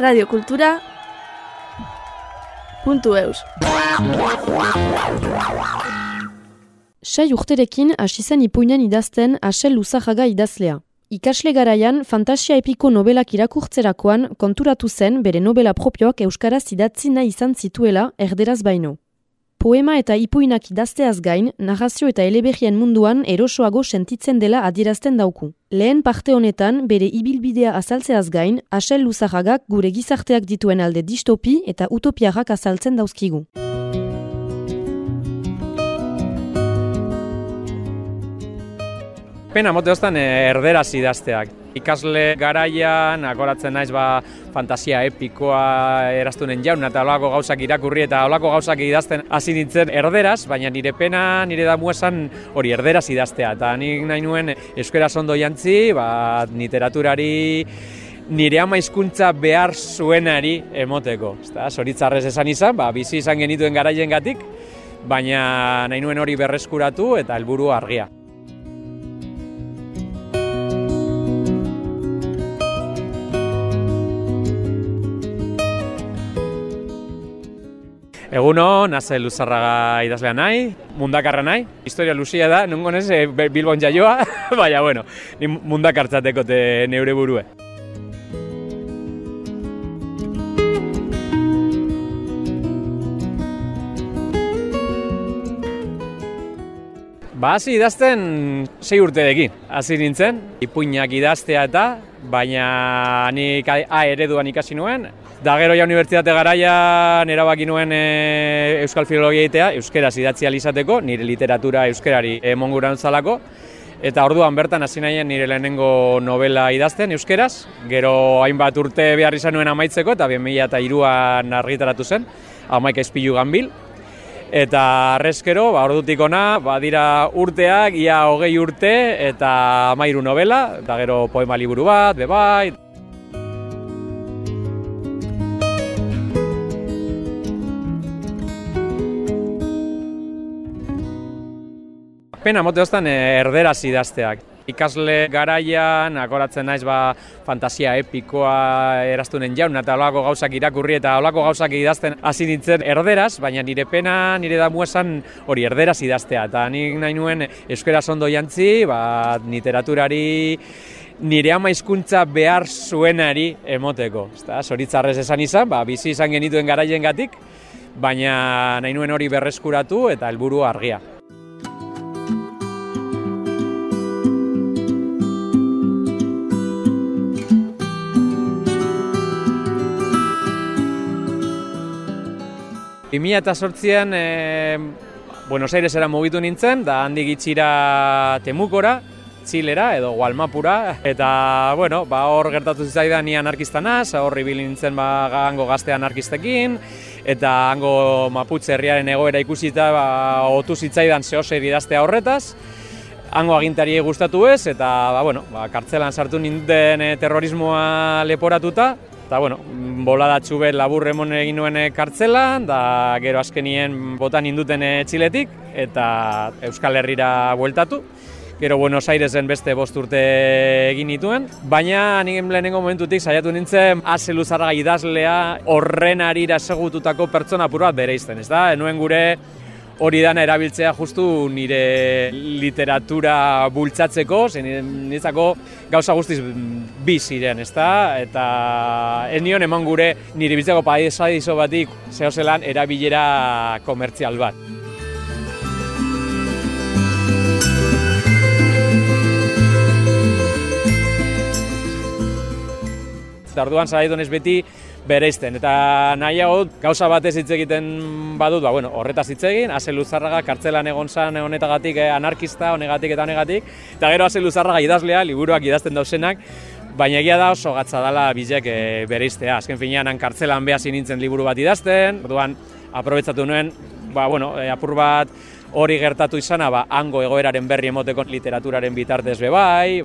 Radio Kultura puntu eus. Sei urterekin hasi zen ipuinen idazten Asel Luzajaga idazlea. Ikasle garaian, fantasia epiko nobelak irakurtzerakoan konturatu zen bere nobela propioak euskaraz idatzi nahi izan zituela erderaz baino. Poema eta ipuinak idazteaz gain, narrazio eta eleberrien munduan erosoago sentitzen dela adierazten dauku. Lehen parte honetan, bere ibilbidea azaltzeaz gain, Asel Luzajagak gure gizarteak dituen alde distopi eta utopiarrak azaltzen dauzkigu. Pena mote hostan erderaz idazteak. Ikasle garaian, akoratzen naiz ba, fantasia epikoa eraztunen jaun, eta olako gauzak irakurri eta olako gauzak idazten hasi nintzen erderaz, baina nire pena, nire damu esan hori erderaz idaztea. Eta nik nahi nuen euskera ondo jantzi, ba, literaturari nire ama hizkuntza behar zuenari emoteko. Ezta, zoritzarrez esan izan, ba, bizi izan genituen garaien gatik, baina nahi nuen hori berreskuratu eta helburu argia. Eguno, naze luzarraga idazlea nahi, mundakarra nahi, historia luzia da, nungo nez, e, Bilbon jaioa, baina, bueno, ni mundakartzateko te neure burue. Ba, hasi idazten sei urterekin, hasi nintzen, ipuinak idaztea eta, baina nik A ereduan ikasi nuen, Da gero ja unibertsitate garaian erabaki nuen e, euskal filologia egitea, euskeraz idatzi izateko, nire literatura euskerari emonguran zalako, eta orduan bertan hasi nahien nire lehenengo novela idazten euskeraz, gero hainbat urte behar izan nuen amaitzeko, eta bien mila eta iruan argitaratu zen, amaik espilu ganbil, Eta arrezkero, ba, ordutik ona, badira urteak, ia hogei urte, eta amairu novela, eta gero poema liburu bat, bebai. Pena mote hostan erderaz idazteak. Ikasle garaian, akoratzen naiz ba, fantasia epikoa eraztunen jaun, eta olako gauzak irakurri eta olako gauzak idazten hasi nintzen erderaz, baina nire pena, nire damu esan hori erderaz idaztea. Eta nik nahi nuen euskera ondo jantzi, ba, literaturari nire ama hizkuntza behar zuenari emoteko. Ezta, zoritzarrez esan izan, ba, bizi izan genituen garaien gatik, baina nahi nuen hori berreskuratu eta helburu argia. Bimila eta sortzian e, Buenos Airesera mugitu nintzen, da handik itxira Temukora, Txilera edo Gualmapura, eta bueno, ba, hor gertatu zitzaidan ni anarkista naz, hor ibili nintzen ba, hango gazte anarkistekin, eta hango Maputze herriaren egoera ikusita ba, otu zitzaidan zehose idaztea horretaz, hango agintari gustatu ez, eta ba, bueno, ba, kartzelan sartu nintzen e, terrorismoa leporatuta, eta bueno, boladatxu bet labur emon egin nuen kartzelan, da gero azkenien botan induten txiletik, eta Euskal Herrira bueltatu. Gero Buenos Airesen beste bost urte egin nituen, baina nik lehenengo momentutik saiatu nintzen ase luzarra idazlea horren arira segututako pertsona puru bat ez da? Enuen gure hori dana erabiltzea justu nire literatura bultzatzeko, zen niretzako gauza guztiz bi ziren, ezta? Eta ez nion eman gure nire bizitzako paisaizo batik zehozelan erabilera komertzial bat. Eta orduan zara beti bereizten. Eta nahiago gauza batez hitz egiten badut, ba, bueno, horretaz hitz egin, Azel Luzarraga kartzelan egon zan honetagatik eh, anarkista, honegatik eta honegatik, eta gero Azel Luzarraga idazlea, liburuak idazten dauzenak, baina egia da oso gatza dela bizek e, bereiztea. Azken finean, kartzelan behasi nintzen liburu bat idazten, orduan, aprobetsatu nuen, ba, bueno, e, apur bat hori gertatu izana, ba, hango egoeraren berri emoteko literaturaren bitartez bebai,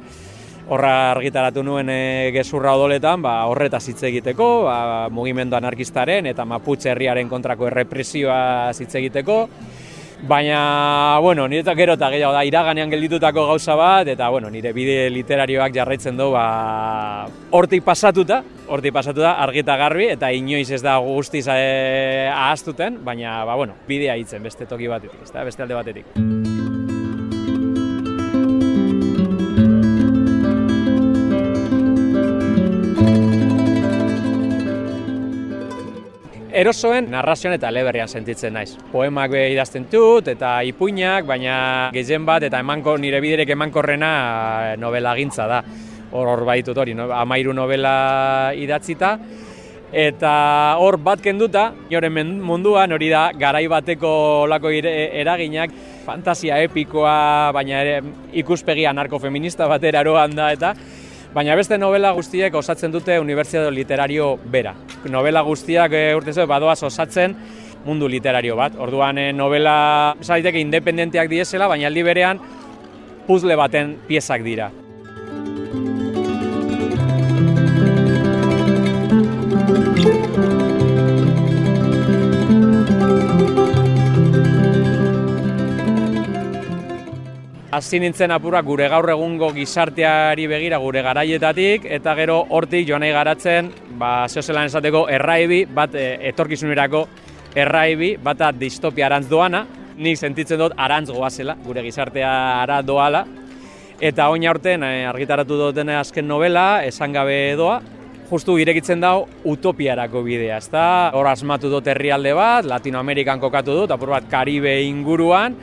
horra argitaratu nuen e, gezurra odoletan, ba, horretaz hitz egiteko, ba, mugimendu anarkistaren eta Maputxe herriaren kontrako errepresioa hitz egiteko. Baina, bueno, niretzat gero eta gehiago da, iraganean gelditutako gauza bat, eta, bueno, nire bide literarioak jarraitzen du, ba, hortik pasatuta, hortik pasatuta, argi eta garbi, eta inoiz ez da guztiz eh, ahaztuten, baina, ba, bueno, bidea hitzen beste toki batetik, ez da, beste alde batetik. Erosoen narrazioan eta leberrian sentitzen naiz. Poemak be idazten dut eta ipuinak, baina gehien bat eta emanko nire biderek emankorrena eh, novela gintza da. Hor hor baitut hori, no? amairu novela idatzita. Eta hor bat kenduta, joren munduan hori da garai bateko olako eraginak, fantasia epikoa, baina ere ikuspegi anarkofeminista batera eroan da eta Baina beste novela guztiek osatzen dute Unibertsitate Literario bera. Novela guztiak e, urte zeu, badoaz osatzen mundu literario bat. Orduan e, novela zaiteke independenteak diesela, baina aldi berean puzzle baten piezak dira. Hasi nintzen apura gure gaur egungo gizarteari begira gure garaietatik eta gero hortik joan nahi garatzen ba zeozelan esateko erraibi bat e, etorkizunerako erraibi bata distopia arantz doana nik sentitzen dut arantz goazela gure gizartea ara doala eta oin aurten e, argitaratu duten azken novela esan gabe doa justu irekitzen dau utopiarako bidea, ezta? Hor asmatu dut herrialde bat, Latinoamerikan kokatu dut, apur bat Karibe inguruan,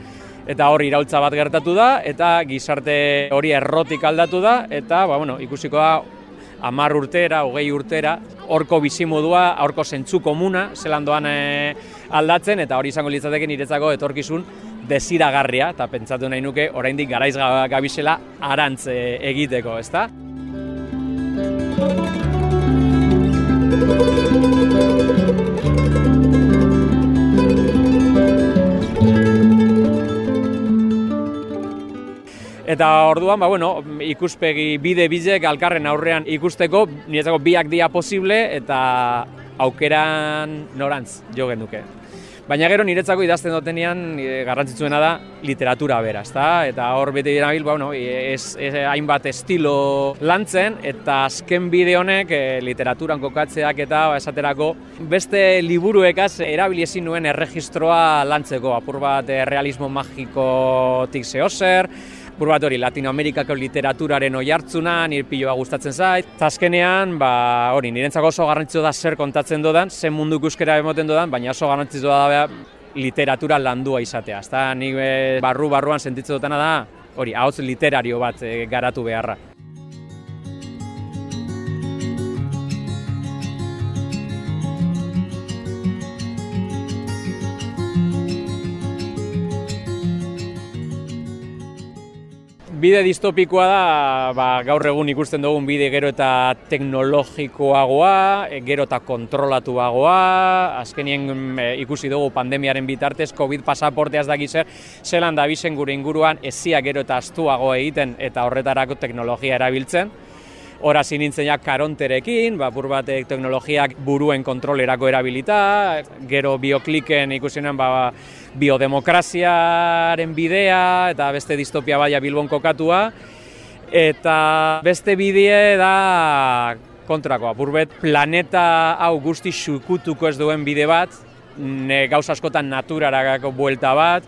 eta hori iraultza bat gertatu da, eta gizarte hori errotik aldatu da, eta ba, bueno, ikusiko da amar urtera, hogei urtera, horko bizimodua, horko zentzu komuna, zelan doan e, aldatzen, eta hori izango litzateken niretzako etorkizun desiragarria, eta pentsatu nahi nuke, oraindik garaiz gabizela arantz e, egiteko, ezta? Eta orduan, ba, bueno, ikuspegi bide bizek alkarren aurrean ikusteko, niretzako biak dia posible eta aukeran norantz jo genuke. Baina gero niretzako idazten dutenean e, garrantzitsuena da literatura bera, ezta? Eta hor bete dira bil, ba, bueno, ez, ez, hainbat estilo lantzen eta azken bide honek e, literaturan kokatzeak eta ba, esaterako beste liburuekaz erabili ezin nuen erregistroa lantzeko, apur bat e, realismo magikotik zehozer, bat hori Latinoamerikako literaturaren oi hartzuna, nire piloa gustatzen zait. Azkenean, ba, hori, nirentzako oso garrantzitsu da zer kontatzen dodan, zen mundu ikuskera emoten dodan, baina oso garrantzitsu da literatura landua izatea. Ezta, nik barru-barruan sentitzen dutena da, hori, ahots literario bat e, garatu beharra. Bide distopikoa da, ba, gaur egun ikusten dugun bide gero eta teknologikoagoa, e, gero eta kontrolatuagoa, azkenien e, ikusi dugu pandemiaren bitartez, COVID pasaporteaz da zer, zelan da bizen gure inguruan ezia gero eta astuago egiten eta horretarako teknologia erabiltzen. Hora nintzen ja karonterekin, ba, bur batek teknologiak buruen kontrolerako erabilita, gero biokliken ikusinen ba, biodemokraziaren bidea eta beste distopia baia bilbon kokatua. Eta beste bidea da kontrakoa, burbet planeta hau guzti xukutuko ez duen bide bat, ne gauz askotan naturaragako buelta bat,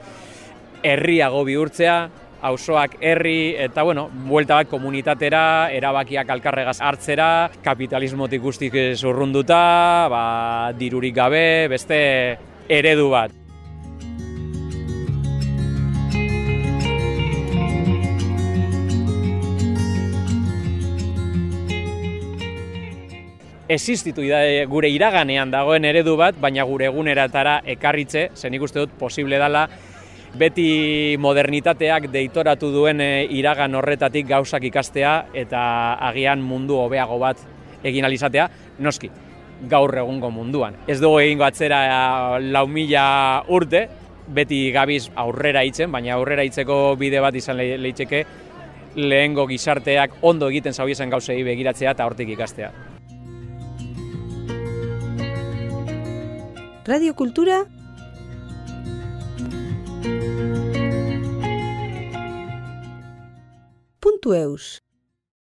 herriago bihurtzea, auzoak herri eta bueno, buelta bat komunitatera, erabakiak alkarregaz hartzera, kapitalismotik guztik zurrunduta, ba, dirurik gabe, beste eredu bat. existitu gure iraganean dagoen eredu bat, baina gure eguneratara ekarritze, zen ikuste dut posible dela beti modernitateak deitoratu duen eh, iragan horretatik gauzak ikastea eta agian mundu hobeago bat egin alizatea, noski, gaur egungo munduan. Ez dugu egingo atzera eh, lau mila urte, beti gabiz aurrera itzen, baina aurrera itzeko bide bat izan lehitzeke lehengo gizarteak ondo egiten zaubiezen gauzei begiratzea eta hortik ikastea. Radio Kultura Puntu eus